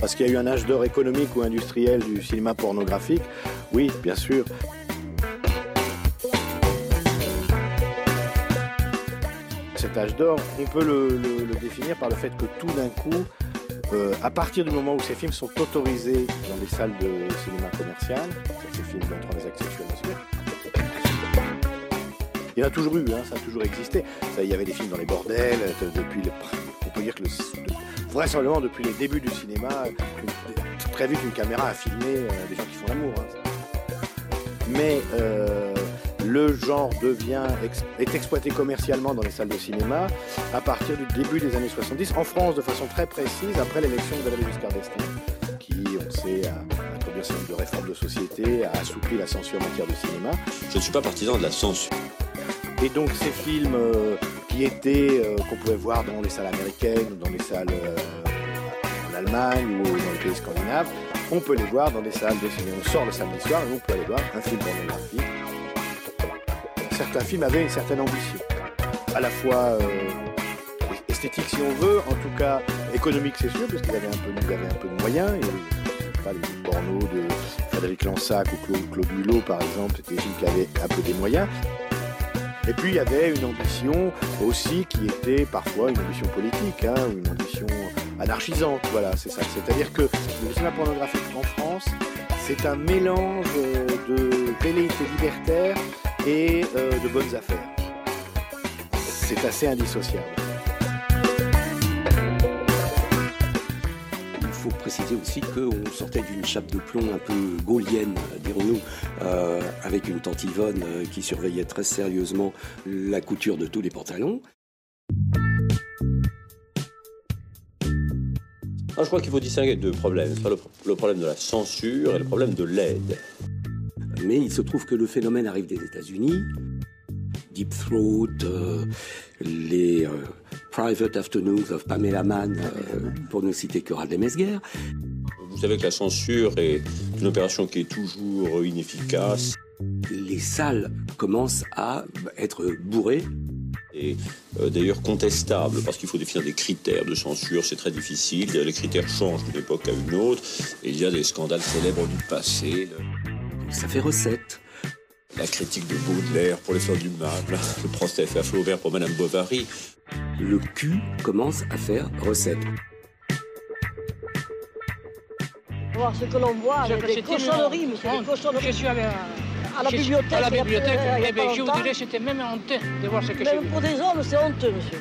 Parce qu'il y a eu un âge d'or économique ou industriel du cinéma pornographique. Oui, bien sûr. Cet âge d'or, on peut le, définir par le fait que tout d'un coup, euh, à partir du moment où ces films sont autorisés dans les salles de cinéma commercial, ces films montrant actes sexuels, il y en a toujours eu, hein, ça a toujours existé. Ça, il y avait des films dans les bordels, euh, depuis le, on peut dire que le, vraisemblablement depuis les débuts du cinéma, très vite une caméra a filmé euh, des gens qui font l'amour. hein. Mais euh, le genre devient ex- est exploité commercialement dans les salles de cinéma à partir du début des années 70, en France de façon très précise, après l'élection de Valéry Giscard d'Estaing, qui, on sait, a introduit un certain nombre de réformes de société, a assoupli la censure en matière de cinéma. Je ne suis pas partisan de la censure. Et donc ces films euh, étaient, euh, qu'on pouvait voir dans les salles américaines, ou dans les salles euh, en Allemagne ou dans les pays scandinaves, on peut les voir dans des salles de cinéma. On sort le samedi soir et on peut aller voir un film pornographique. Certains films avaient une certaine ambition, à la fois euh, esthétique si on veut, en tout cas économique c'est sûr, parce qu'ils avaient un peu, de moyens. Il y avait, pas, les films porno de Frédéric Lansac ou Claude, Claude par exemple, c'était des films qui avaient un peu des moyens. Et puis il y avait une ambition aussi qui était parfois une ambition politique, hein, une ambition anarchisante. Voilà, c'est ça. C'est-à-dire que le cinéma pornographique en France, c'est un mélange euh, de velléité libertaire et euh, de bonnes affaires. C'est assez indissociable. Faut préciser aussi qu'on sortait d'une chape de plomb un peu gaulienne, dirons-nous, euh, avec une tante Yvonne euh, qui surveillait très sérieusement la couture de tous les pantalons. Ah, je crois qu'il faut distinguer deux problèmes. Le, le problème de la censure et le problème de l'aide. Mais il se trouve que le phénomène arrive des États-Unis. Deep Throat, euh, les euh, Private Afternoons of Pamela Mann, euh, pour ne citer que Radley Mesguer. Vous savez que la censure est une opération qui est toujours inefficace. Les salles commencent à être bourrées. Et euh, d'ailleurs contestable, parce qu'il faut définir des critères de censure, c'est très difficile. Les critères changent d'une époque à une autre. Et il y a des scandales célèbres du passé. Ça fait recette. La critique de Baudelaire pour les fleurs du mal, le procès fait à Flaubert pour Madame Bovary. Le cul commence à faire recette. Voir ce que l'on voit, Je- des cochonneries, monsieur, des cochonneries. Je suis allé à, À la bibliothèque, À la bibliothèque. a Eh bien, je vous dirais, c'était même honteux de voir ce que j'ai Même vu. pour des hommes, c'est honteux, monsieur.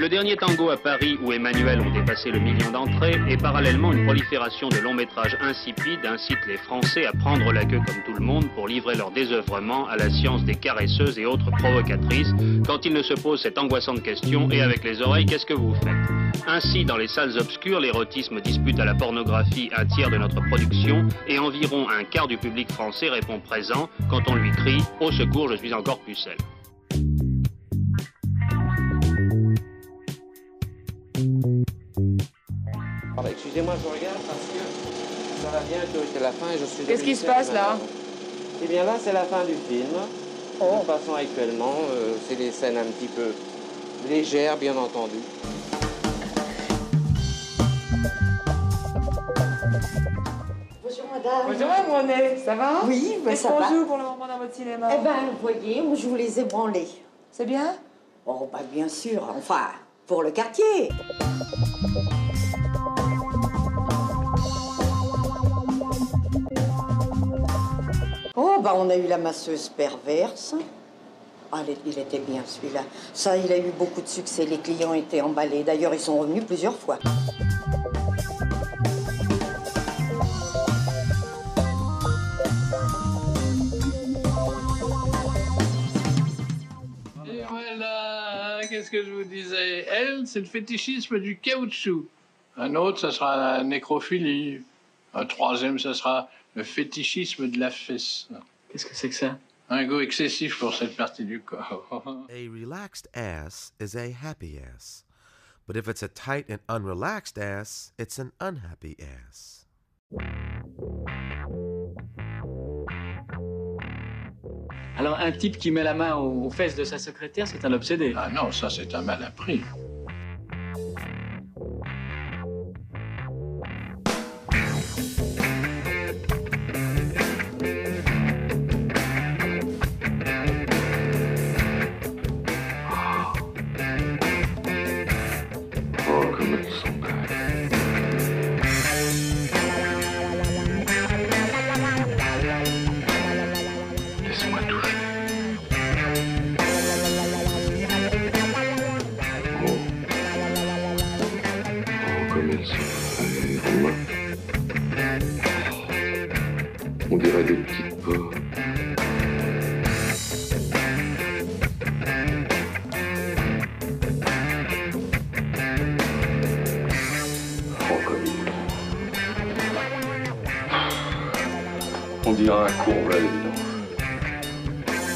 Le dernier tango à Paris où Emmanuel ont dépassé le million d'entrées et parallèlement une prolifération de longs métrages insipides incite les Français à prendre la queue comme tout le monde pour livrer leur désœuvrement à la science des caresseuses et autres provocatrices quand ils ne se posent cette angoissante question et avec les oreilles qu'est-ce que vous faites? Ainsi dans les salles obscures l'érotisme dispute à la pornographie un tiers de notre production et environ un quart du public français répond présent quand on lui crie au secours je suis encore pucelle. Bah, Excusez-moi, je regarde parce que ça va bientôt, c'est la fin et je suis... Qu'est-ce qui se passe, là? Eh bien là, c'est la fin du film. Nous passons actuellement, euh, c'est des scènes un petit peu légères, bien entendu. Bonjour, madame. Bonjour, Monet, ça va? Oui, ben, Qu'est-ce ça qu'on va. joue pour le moment dans votre cinéma? Eh ben, vous voyez, moi, je vous les ai branlés. C'est bien? Oh, bah, bien sûr, enfin, pour le quartier. Bah, on a eu la masseuse perverse. Ah, il- était bien celui-là. Ça, il a eu beaucoup de succès. Les clients étaient emballés. D'ailleurs, ils sont revenus plusieurs fois. Et voilà, qu'est-ce que je vous disais? Elle, c'est le fétichisme du caoutchouc. Un autre, ça sera la nécrophilie. Un troisième, ça sera le fétichisme de la fesse. Qu'est-ce que c'est que ça? Un goût excessif pour cette partie du corps. A relaxed ass is a happy ass. But if it's a tight and unrelaxed ass, it's an unhappy ass. Alors, un type qui met la main aux, aux fesses de sa secrétaire, c'est un obsédé. Ah non, ça c'est un mal appris.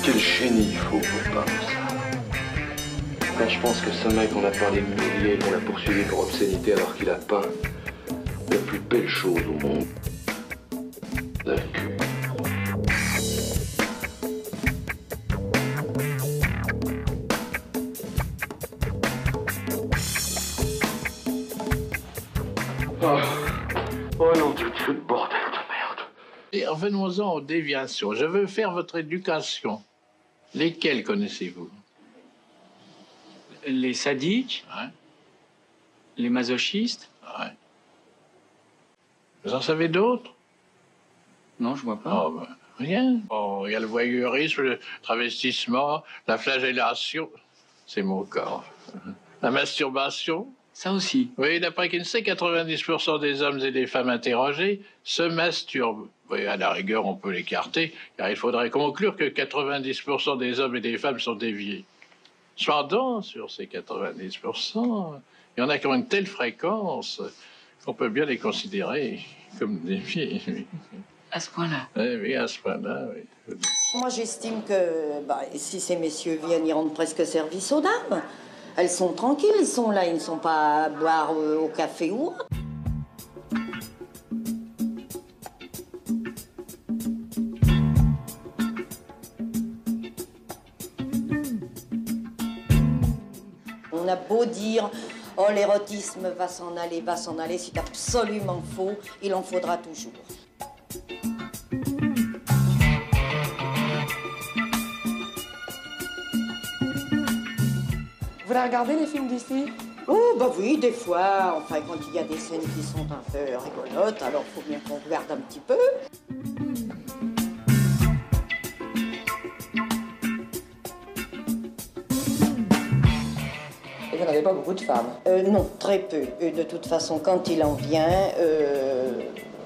Quel génie il faut pour peindre ça. Quand je pense que ce mec, on a parlé de milliers, qu'on a poursuivi pour obscénité alors qu'il a peint la plus belle chose au monde. La queue. Oh, oh non, tu te bordel de merde. Et revenons-en aux déviations. Je veux faire votre éducation. Lesquelles connaissez-vous? Les sadiques, Ouais. les masochistes. Ouais. Vous en savez d'autres? Non, je vois pas. Oh, ben, rien. Oh, il y a le voyeurisme, le travestissement, la flagellation. C'est mon corps. La masturbation. Ça aussi. Oui, d'après Kinsey, 90% des hommes et des femmes interrogés se masturbent. Oui, à la rigueur, on peut l'écarter, car il faudrait conclure que 90% des hommes et des femmes sont déviés. Cependant, sur ces 90%, il y en a qui ont une telle fréquence qu'on peut bien les considérer comme déviés. À ce point-là. oui, oui, à ce point-là, oui. Moi, j'estime que bah, si ces messieurs viennent, ils rendent presque service aux dames. Elles sont tranquilles, ils sont là, ils ne sont pas à boire euh, au café ou autre. On a beau dire, oh l'érotisme va s'en aller, va s'en aller, c'est absolument faux, il en faudra toujours. Vous la regardez les films d'ici? Oh, bah oui, des fois. Enfin, quand il y a des scènes qui sont un peu rigolotes, alors faut bien qu'on regarde un petit peu. Pas beaucoup de femmes. Euh, non, très peu. Et de toute façon, quand il en vient, euh,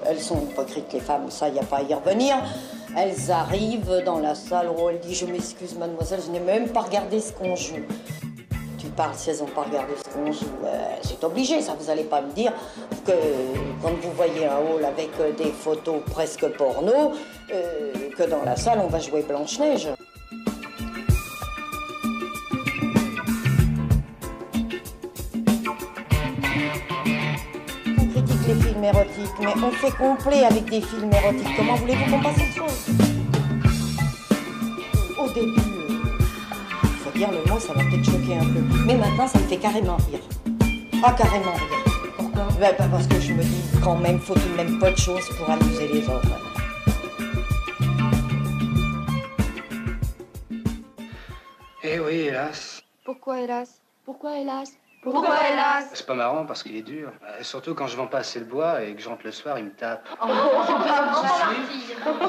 elles sont hypocrites, les femmes, ça, il n'y a pas à y revenir. Elles arrivent dans la salle, oh, elle dit Je m'excuse, mademoiselle, je n'ai même pas regardé ce qu'on joue. Tu parles si elles n'ont pas regardé ce qu'on joue. Euh, c'est obligé, ça, vous n'allez pas me dire que quand vous voyez un hall avec euh, des photos presque porno, euh, que dans la salle, on va jouer Blanche-Neige. Mais on fait complet avec des films érotiques. Comment voulez-vous qu'on passe autre chose Au début, il faut dire le mot, ça va peut-être choquer un peu. Mais maintenant, ça me fait carrément rire. Ah, carrément rire. Pourquoi ben, ben, Parce que je me dis, quand même, faut tout de même pas de choses pour amuser les hommes. Eh oui, hélas. Pourquoi hélas? Pourquoi hélas? Pourquoi hélas? C'est pas marrant parce qu'il est dur. Euh, surtout quand je vends pas assez le bois et que je rentre le soir, il me tape. Oh, c'est pas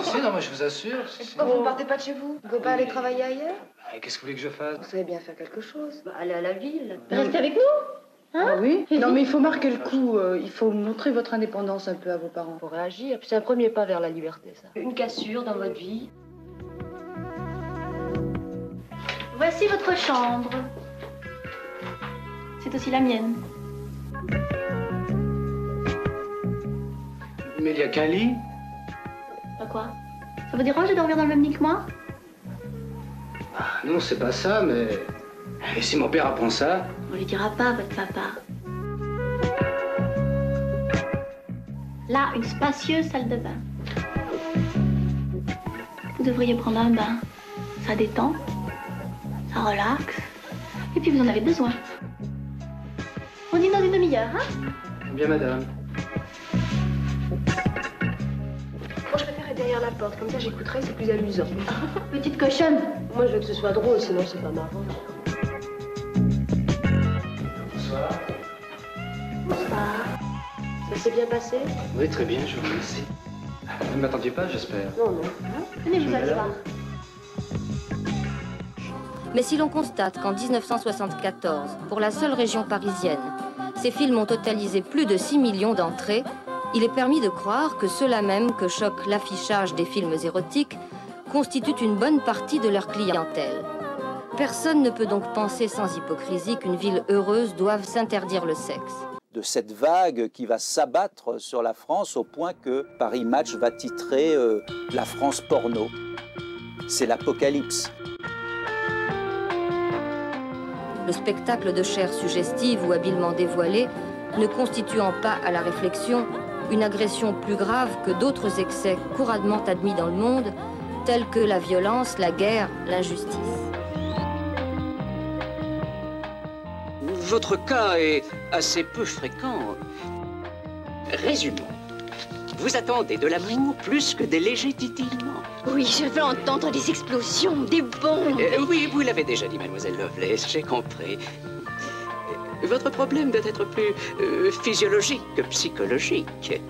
Si, si, non, moi je vous assure. Pourquoi vous ne partez pas de chez vous? Vous pouvez pas aller travailler ailleurs? Euh, Qu'est-ce que vous voulez que je fasse? Vous savez bien faire quelque chose. Bah, aller à la ville. Restez avec nous Hein? Oui? Non, mais il faut marquer le coup. euh, il faut montrer votre indépendance un peu à vos parents. Pour réagir, c'est un premier pas vers la liberté, ça. Une cassure dans votre vie. Voici votre chambre. C'est aussi la mienne. Mais il y a qu'un lit. Pas quoi Ça vous dérange de dormir dans le même lit que moi? Ah, non, c'est pas ça, mais. Et si mon père apprend ça On lui dira pas, votre papa. Là, une spacieuse salle de bain. Vous devriez prendre un bain. Ça détend, ça relaxe, et puis vous en avez besoin. Hein Bien, madame. Moi, je préfère être derrière la porte, comme ça j'écouterai, c'est plus amusant. Petite cochonne. Moi, je veux que ce soit drôle, sinon c'est pas marrant. Bonsoir. Bonsoir. Ça s'est bien passé Oui, très bien, je vous remercie. Vous ne m'attendiez pas, j'espère Non, non. Venez, vous allez voir. Mais si l'on constate qu'en 1974, pour la seule région parisienne, Ces films ont totalisé plus de 6 millions d'entrées. Il est permis de croire que ceux-là même que choque l'affichage des films érotiques constituent une bonne partie de leur clientèle. Personne ne peut donc penser sans hypocrisie qu'une ville heureuse doive s'interdire le sexe. De cette vague qui va s'abattre sur la France au point que Paris Match va titrer euh, La France porno. C'est l'apocalypse. Le spectacle de chair suggestive ou habilement dévoilée ne constituant pas à la réflexion une agression plus grave que d'autres excès couramment admis dans le monde, tels que la violence, la guerre, l'injustice. Votre cas est assez peu fréquent. Résumons. Vous attendez de l'amour plus que des légers titillements. Oui, je veux entendre des explosions, des bombes. Euh, oui, vous l'avez déjà dit, mademoiselle Lovelace, j'ai compris. Votre problème doit être plus euh, physiologique que psychologique.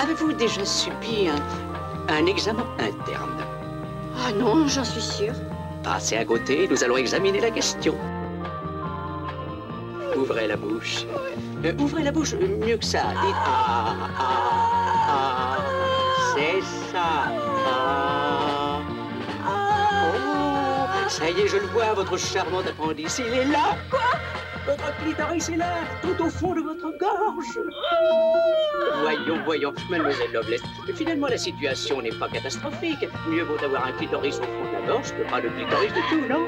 Avez-vous déjà subi un, un examen interne? Ah non, j'en suis sûre. Passez à côté, nous allons examiner la question. Ouvrez la bouche. Euh, ouvrez la bouche, euh, mieux que ça. Dites ah, ah, ah. C'est ça. Ah. Oh, ça y est, je le vois, votre charmant appendice. Il est là. Quoi? Votre clitoris est là, tout au fond de votre gorge. Voyons, voyons, mademoiselle Lovelace. Finalement, la situation n'est pas catastrophique. Mieux vaut avoir un clitoris au fond de la gorge que pas le clitoris de tout, non?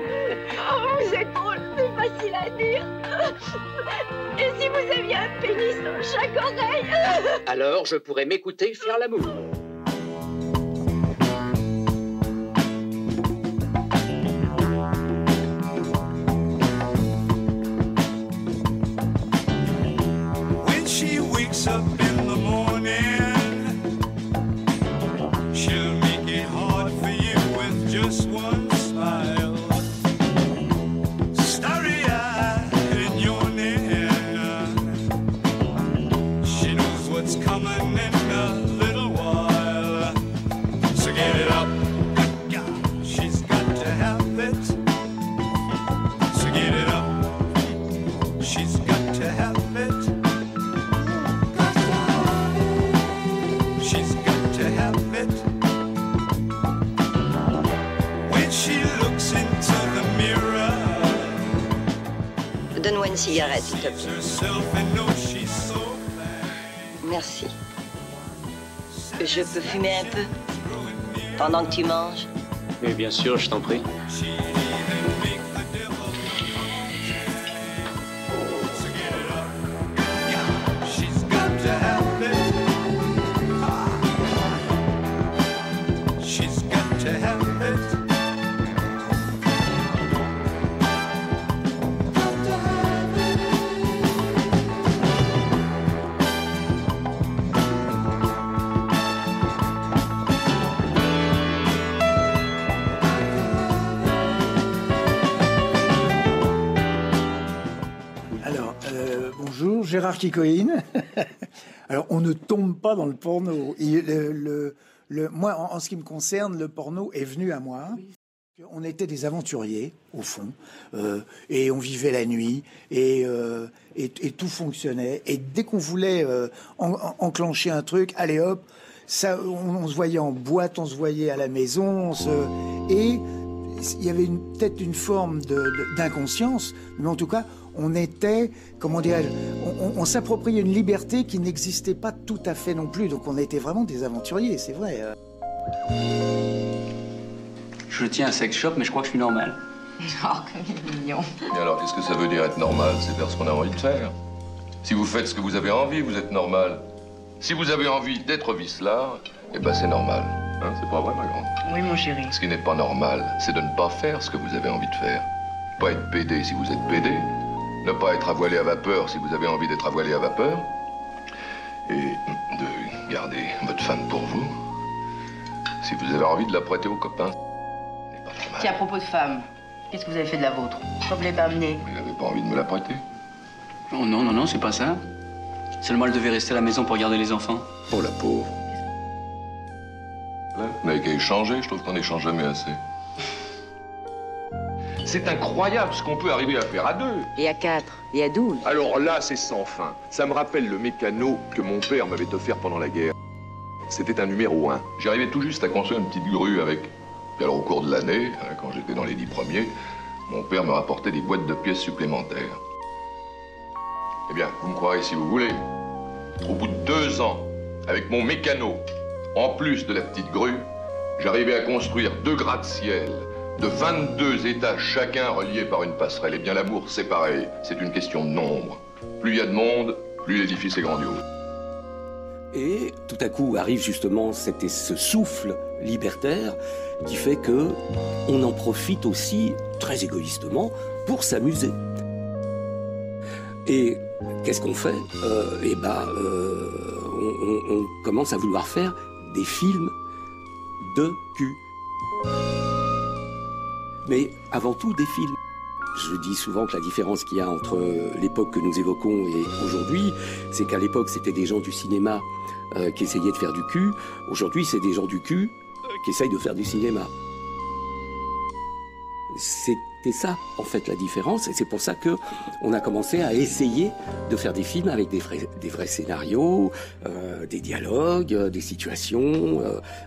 Oh, vous êtes drôle, à dire. Et si vous aviez un pénis dans chaque oreille Alors, je pourrais m'écouter faire l'amour. Merci. Je peux fumer un peu Pendant que tu manges? Oui, bien sûr, je t'en prie. Gérard Kikoïne. Alors, on ne tombe pas dans le porno. Il- le- le- moi, en, ce qui me concerne, le porno est venu à moi. On était des aventuriers, au fond, euh, et on vivait la nuit, et, euh, et, et tout fonctionnait. Et dès qu'on voulait euh, en- en- enclencher un truc, allez hop, ça, on, se voyait en boîte, on se voyait à la maison, et il y avait peut-être une forme d'inconscience, mais en tout cas, on était, comment dirais-je, on, on- on s'appropriait une liberté qui n'existait pas tout à fait non plus. Donc on était vraiment des aventuriers, c'est vrai. Je tiens un sex shop, mais je crois que je suis normal. Oh, comme il est mignon. Et alors, qu'est-ce que ça veut dire être normal? C'est faire ce qu'on a envie de faire. Si vous faites ce que vous avez envie, vous êtes normal. Si vous avez envie d'être vicelard, eh ben c'est normal. Hein, c'est pas vrai, ma grande? Oui, mon chéri. Ce qui n'est pas normal, c'est de ne pas faire ce que vous avez envie de faire. Pas être pédé si vous êtes pédé. Ne pas être avoilé à vapeur si vous avez envie d'être avoilé à vapeur. Et de garder votre femme pour vous si vous avez envie de la prêter aux copains. Tiens, à propos de femmes, qu'est-ce que vous avez fait de la vôtre? Pourquoi vous l'avez pas amenée? Vous n'avez pas envie de me la prêter? Oh non, non, non, c'est pas ça. Seulement, elle devait rester à la maison pour garder les enfants. Oh la pauvre. Là, n'avait qu'à échanger, je trouve qu'on n'échange jamais assez. C'est incroyable ce qu'on peut arriver à faire à deux. Et à 4, et à 12. Alors là, c'est sans fin. Ça me rappelle le mécano que mon père m'avait offert pendant la guerre. C'était un numéro 1. J'arrivais tout juste à construire une petite grue avec. Et alors, au cours de l'année, hein, quand j'étais dans les dix premiers, mon père me rapportait des boîtes de pièces supplémentaires. Eh bien, vous me croirez si vous voulez. Au bout de deux ans, avec mon mécano, en plus de la petite grue, j'arrivais à construire deux gratte-ciel de 22 étages chacun reliés par une passerelle. Eh bien, l'amour, c'est pareil. C'est une question de nombre. Plus il y a de monde, plus l'édifice est grandiose. Et tout à coup arrive justement cet- ce souffle libertaire qui fait que on en profite aussi très égoïstement pour s'amuser. Et qu'est-ce qu'on fait? Euh, Eh ben, euh, on, on- on commence à vouloir faire des films de cul. Mais avant tout des films. Je dis souvent que la différence qu'il y a entre l'époque que nous évoquons et aujourd'hui, c'est qu'à l'époque c'était des gens du cinéma euh, qui essayaient de faire du cul. Aujourd'hui, c'est des gens du cul euh, qui essayent de faire du cinéma. C'était ça, en fait, la différence, et c'est pour ça que on a commencé à essayer de faire des films avec des vrais, scénarios, euh, des dialogues, des situations,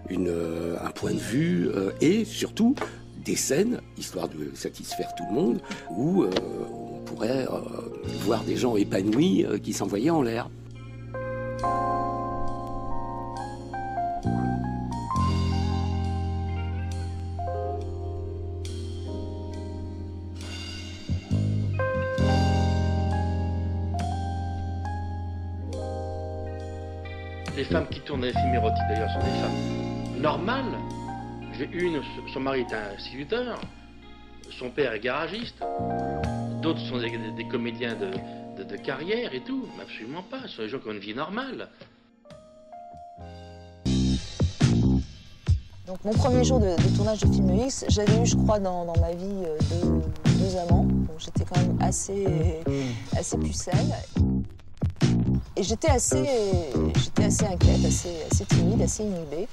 un point de vue, et surtout des scènes, histoire de satisfaire tout le monde, où euh, on pourrait euh, voir des gens épanouis euh, qui s'envoyaient en l'air. Les femmes qui tournent des films érotiques d'ailleurs sont des femmes normales. Une, son mari est un instituteur, son père est garagiste, d'autres sont des, comédiens de, carrière et tout. Mais absolument pas, ce sont des gens qui ont une vie normale. Donc mon premier jour de, de tournage de film X, j'avais eu, je crois, dans, ma vie euh, deux, amants. J'étais quand même assez, assez pucelle. Et j'étais assez, assez inquiète, assez, assez timide, assez inhibée.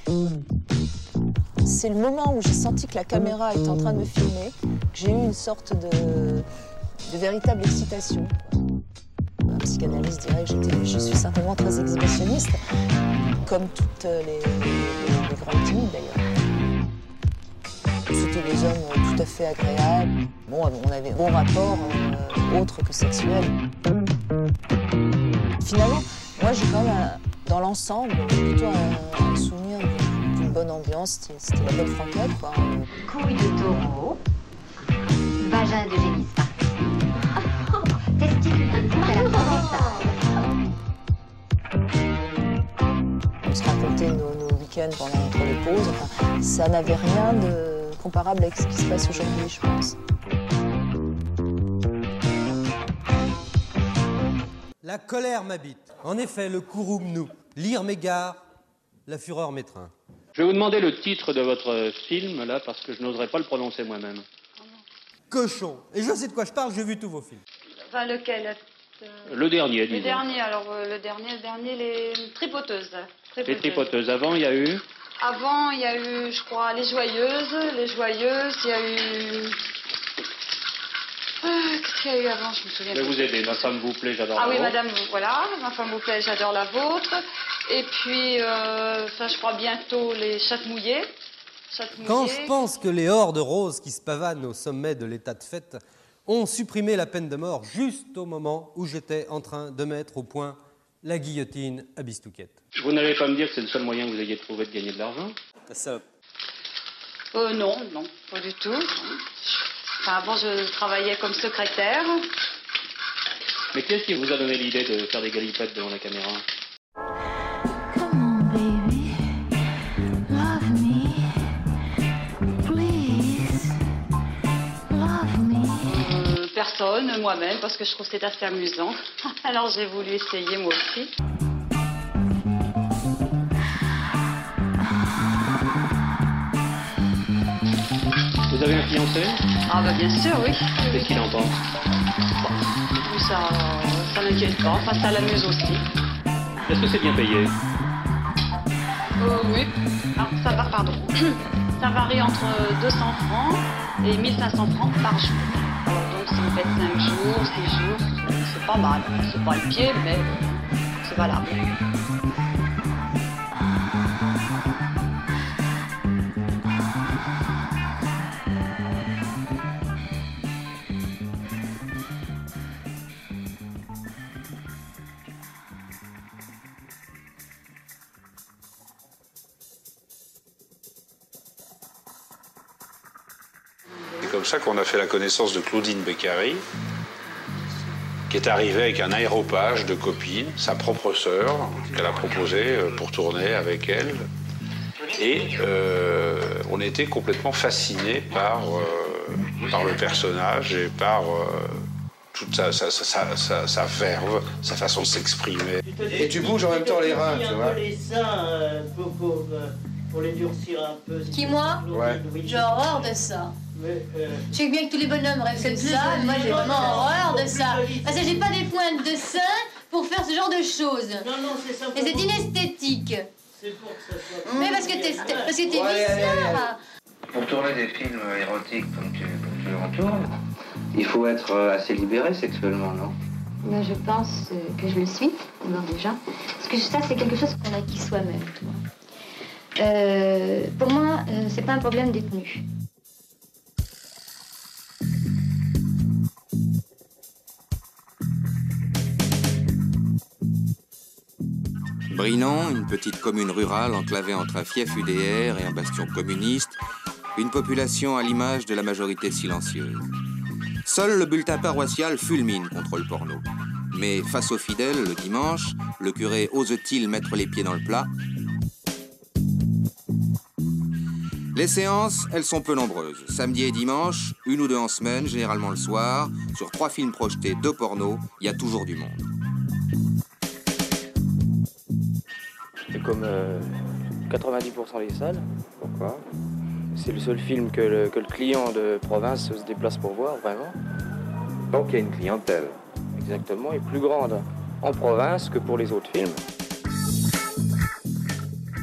C'est le moment où j'ai senti que la caméra était en train de me filmer, que j'ai eu une sorte de, véritable excitation. Un psychanalyste dirait que je suis simplement très exhibitionniste, comme toutes les, grandes timides d'ailleurs. C'était des hommes tout à fait agréables. Bon, on avait bon rapport euh, autre que sexuel. Finalement, moi j'ai quand même, dans l'ensemble, plutôt un, un souvenir bonne ambiance. C'était- la belle franquette, quoi. Couille de taureau, vagin de génisse de la On se racontait nos, nos week-ends pendant entre les pauses. Enfin, ça n'avait rien de comparable avec ce qui se passe aujourd'hui, je pense. La colère m'habite. En effet, le couroum nous. Lire m'égare, la fureur m'étreint. Je vais vous demander le titre de votre film, là, parce que je n'oserais pas le prononcer moi-même. Cochon. Et je sais de quoi je parle, j'ai vu tous vos films. Enfin, lequel euh, Le dernier, Le disons. dernier, alors euh, le dernier, le dernier, les tripoteuses. Les tripoteuses. Avant, il y a eu. Avant, il y a eu, je crois, les joyeuses. Les joyeuses, il y a eu. Ah, Qu'est-ce qu'il y a eu avant Je me souviens Je vais vous aider. Ma femme vous plaît, j'adore. Ah la oui, vôtre. madame, voilà, ma femme vous plaît, j'adore la vôtre. Et puis, euh, ça, je crois bientôt les chattes mouillées. Chattes Quand je pense que les hordes roses qui se pavanent au sommet de l'état de fête ont supprimé la peine de mort juste au moment où j'étais en train de mettre au point la guillotine à Bistouquette. Vous n'allez pas me dire que c'est le seul moyen que vous ayez trouvé de gagner de l'argent Ça, Euh, non, non, pas du tout. Enfin, avant, je travaillais comme secrétaire. Mais qu'est-ce qui vous a donné l'idée de faire des galipettes devant la caméra? Personne, moi-même, parce que je trouve que c'est assez amusant. Alors j'ai voulu essayer moi aussi. Vous avez un fiancé Ah bah bien sûr, oui. Qu'est-ce qu'il en pense? Ça, ça n'inquiète pas. Enfin, ça l'amuse aussi. Est-ce que c'est bien payé? Euh, oui. Ça va, pardon. Ça varie entre 200 francs et 1500 francs par jour. Donc si vous faites 5 jours, 6 jours, c'est pas mal. C'est pas le pied, mais c'est valable. Fait la connaissance de Claudine Beccari, qui est arrivée avec un aéropage de copine, sa propre sœur, qu'elle a proposé euh, pour tourner avec elle. Et euh, on était complètement fascinés par, euh, par le personnage et par euh, toute sa, sa, sa, sa- sa verve, sa façon de s'exprimer. Et tu bouges en même temps les reins, tu vois. les seins pour, pour, pour les durcir un peu. Qui, moi Ouais. J'ai horreur de ça. Mais, euh, Je sais bien que tous les bonhommes rêvent de plus ça, joli, moi j'ai vraiment horreur de ça. Parce que j'ai pas des pointes de seins pour faire ce genre de choses. Non, non, c'est simplement. Et c'est inesthétique. C'est pour que ça soit. Mais parce que t'es parce que t'es Ouais, allez, allez, bizarre. Pour tourner des films érotiques comme tu, comme tu en tournes, il faut être euh, assez libéré sexuellement, non? Ben, je pense euh, que je le suis, d'abord déjà. Parce que ça, c'est quelque chose qu'on acquis soi-même. tu vois. Euh, pour moi, euh, c'est pas un problème des tenues. Brinon, une petite commune rurale enclavée entre un fief UDR et un bastion communiste, une population à l'image de la majorité silencieuse. Seul le bulletin paroissial fulmine contre le porno. Mais face aux fidèles, le dimanche, le curé ose-t-il mettre les pieds dans le plat? Les séances, elles sont peu nombreuses. Samedi et dimanche, une ou deux en semaine, généralement le soir. Sur trois films projetés, deux pornos, il y a toujours du monde. Comme euh, 90% des salles. Pourquoi? C'est le seul film que le, que le client de province se déplace pour voir, vraiment. Donc il y a une clientèle. Exactement, et plus grande en province que pour les autres films.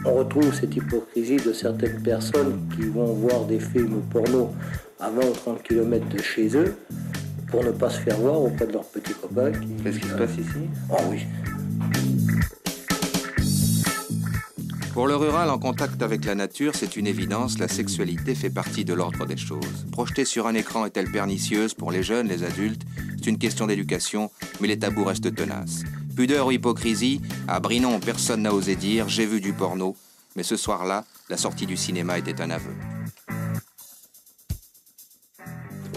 On retrouve cette hypocrisie de certaines personnes qui vont voir des films porno à 20 ou 30 km de chez eux pour ne pas se faire voir auprès de leurs petits copains. Qu'est-ce qui se passe ici? Oh oui. Pour le rural en contact avec la nature, c'est une évidence, la sexualité fait partie de l'ordre des choses. Projetée sur un écran est-elle pernicieuse pour les jeunes, les adultes? C'est une question d'éducation, mais les tabous restent tenaces. Pudeur ou hypocrisie, à Brinon, personne n'a osé dire j'ai vu du porno, mais ce soir-là, la sortie du cinéma était un aveu.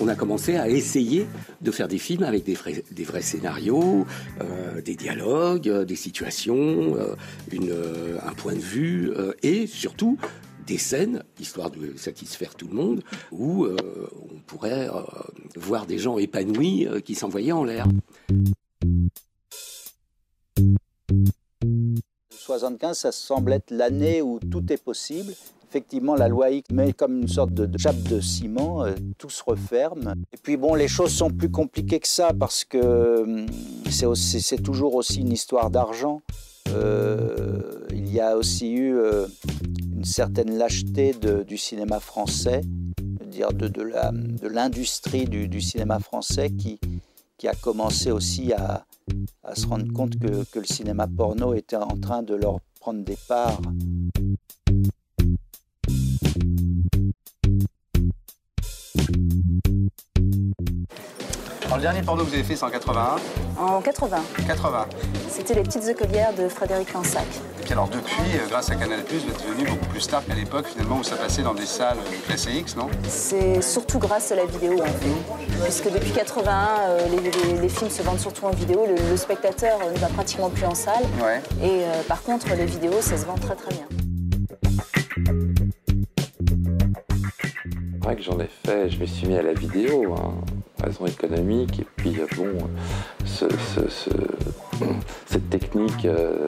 On a commencé à essayer de faire des films avec des vrais, scénarios, euh, des dialogues, euh, des situations, euh, un point de vue et surtout des scènes, histoire de satisfaire tout le monde, où on pourrait voir des gens épanouis qui s'envoyaient en l'air. 75, ça semble être l'année où tout est possible. Effectivement, la loi X met comme une sorte de, chape de ciment, euh, tout se referme. Et puis bon, les choses sont plus compliquées que ça parce que hum, c'est toujours aussi une histoire d'argent. Euh, il y a aussi eu euh, une certaine lâcheté du cinéma français, dire de, l'industrie du, cinéma français qui, a commencé aussi à, à se rendre compte que, que le cinéma porno était en train de leur prendre des parts. Alors, le dernier porno que vous avez fait, c'est en 81 En 80. 80. C'était Les Petites Écolières de Frédéric Lansac. Et puis alors depuis, euh, grâce à Canal+, vous êtes devenu beaucoup plus star qu'à l'époque, finalement, où ça passait dans des salles euh, classées X, non? C'est surtout grâce à la vidéo en fait. Puisque depuis 81, euh, les, les- les films se vendent surtout en vidéo. Le, le spectateur euh, ne va pratiquement plus en salle. Ouais. Et euh, par contre, les vidéos, ça se vend très très bien. C'est vrai que j'en ai fait, je me suis mis à la vidéo, hein, raison économique, et puis euh, bon, ce- ce- ce- cette technique euh,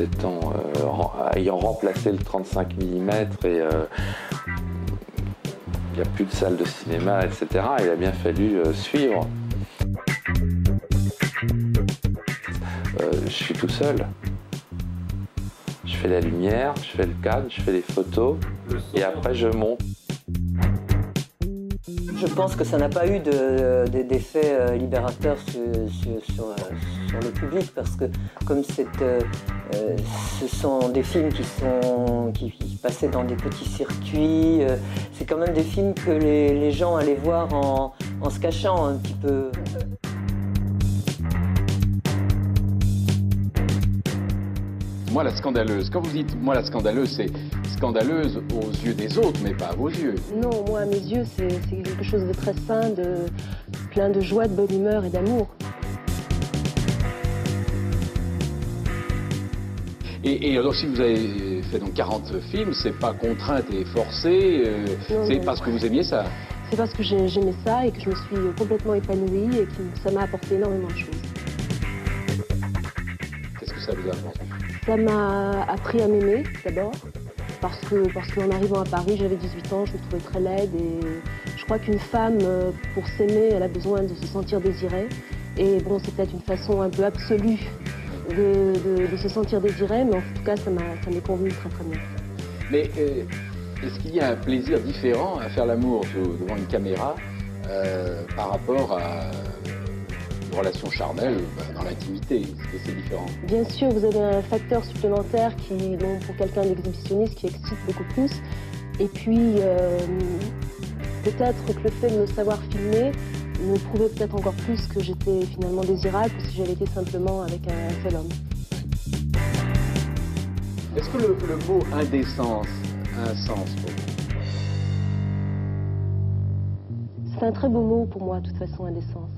euh, ayant remplacé le 35 mm et euh, il n'y a plus de salle de cinéma, etc., il a bien fallu euh, suivre. Euh, je suis tout seul. Je fais la lumière, je fais le cadre, je fais les photos. Et après, je monte. Je pense que ça n'a pas eu de- de- d'effet euh, libérateur euh, sur le public parce que comme euh, ce sont des films qui, sont, qui, passaient dans des petits circuits, c'est quand même des films que les, les gens allaient voir en, en se cachant un petit peu. Moi, la scandaleuse, quand vous dites moi la scandaleuse, c'est scandaleuse aux yeux des autres, mais pas à vos yeux. Non, moi, à mes yeux, c'est quelque chose de très sain, de, plein de joie, de bonne humeur et d'amour. Et, et alors, si vous avez fait donc 40 films, c'est pas contrainte et forcée, euh, c'est parce que vous aimiez ça. C'est parce que j'ai- j'aimais ça et que je me suis complètement épanouie et que ça m'a apporté énormément de choses. Qu'est-ce que ça vous a apporté? Ça m'a appris à m'aimer d'abord, parce que parce qu'en arrivant à Paris, j'avais 18 ans, je me trouvais très laide et je crois qu'une femme, euh, pour s'aimer, elle a besoin de se sentir désirée. Et bon, c'est peut-être une façon un peu absolue de, se sentir désirée, mais en tout cas, ça m'est convenu très très bien. Mais euh, est-ce qu'il y a un plaisir différent à faire l'amour de- devant une caméra euh, par rapport à relation charnelle bah, dans l'intimité c'est différent Bien sûr, vous avez un facteur supplémentaire qui, bon, pour quelqu'un d'exhibitionniste, qui excite beaucoup plus. Et puis, euh, peut-être que le fait de me savoir filmer me prouvait peut-être encore plus que j'étais finalement désirable que si j'avais été simplement avec un seul homme. Est-ce que le, le mot indécence a un sens pour vous? C'est un très beau mot pour moi, de toute façon, indécence.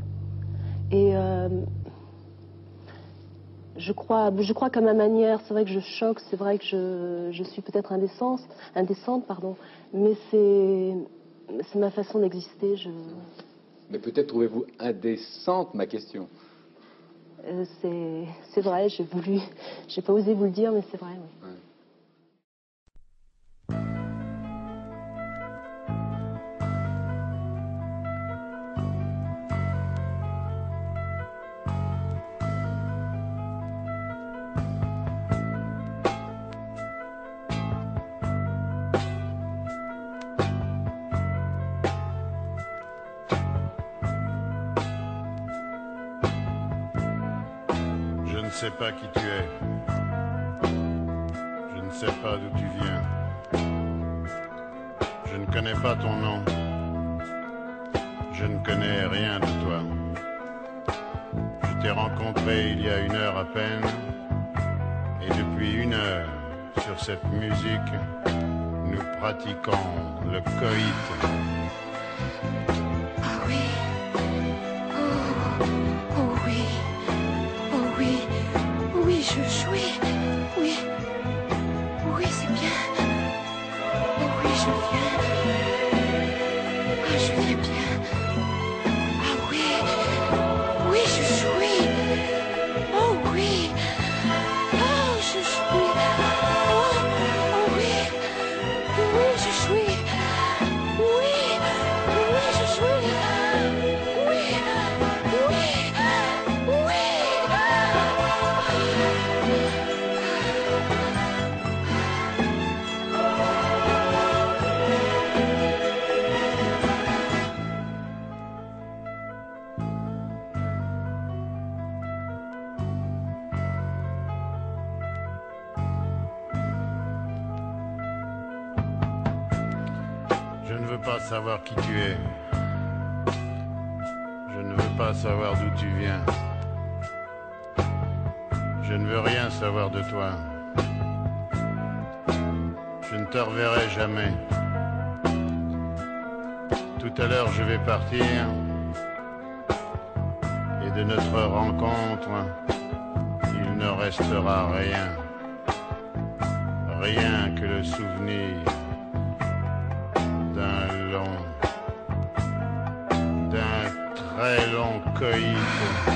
Et euh, je crois, je crois qu'à ma manière, c'est vrai que je choque, c'est vrai que je, je suis peut-être indécente, indécente, pardon, mais c'est, ma façon d'exister. Je, Mais peut-être trouvez-vous indécente ma question. euh, c'est, vrai, j'ai voulu, j'ai pas osé vous le dire, mais c'est vrai. oui. Pas qui tu es. Je ne sais pas d'où tu viens. Je ne connais pas ton nom. Je ne connais rien de toi. Je t'ai rencontré il y a une heure à peine. Et depuis une heure, sur cette musique, nous pratiquons le coït. Veux pas savoir qui tu es. Je ne veux pas savoir d'où tu viens. Je ne veux rien savoir de toi. Je ne te reverrai jamais. Tout à l'heure, je vais partir. Et de notre rencontre, il ne restera rien. Rien que le souvenir d'un long,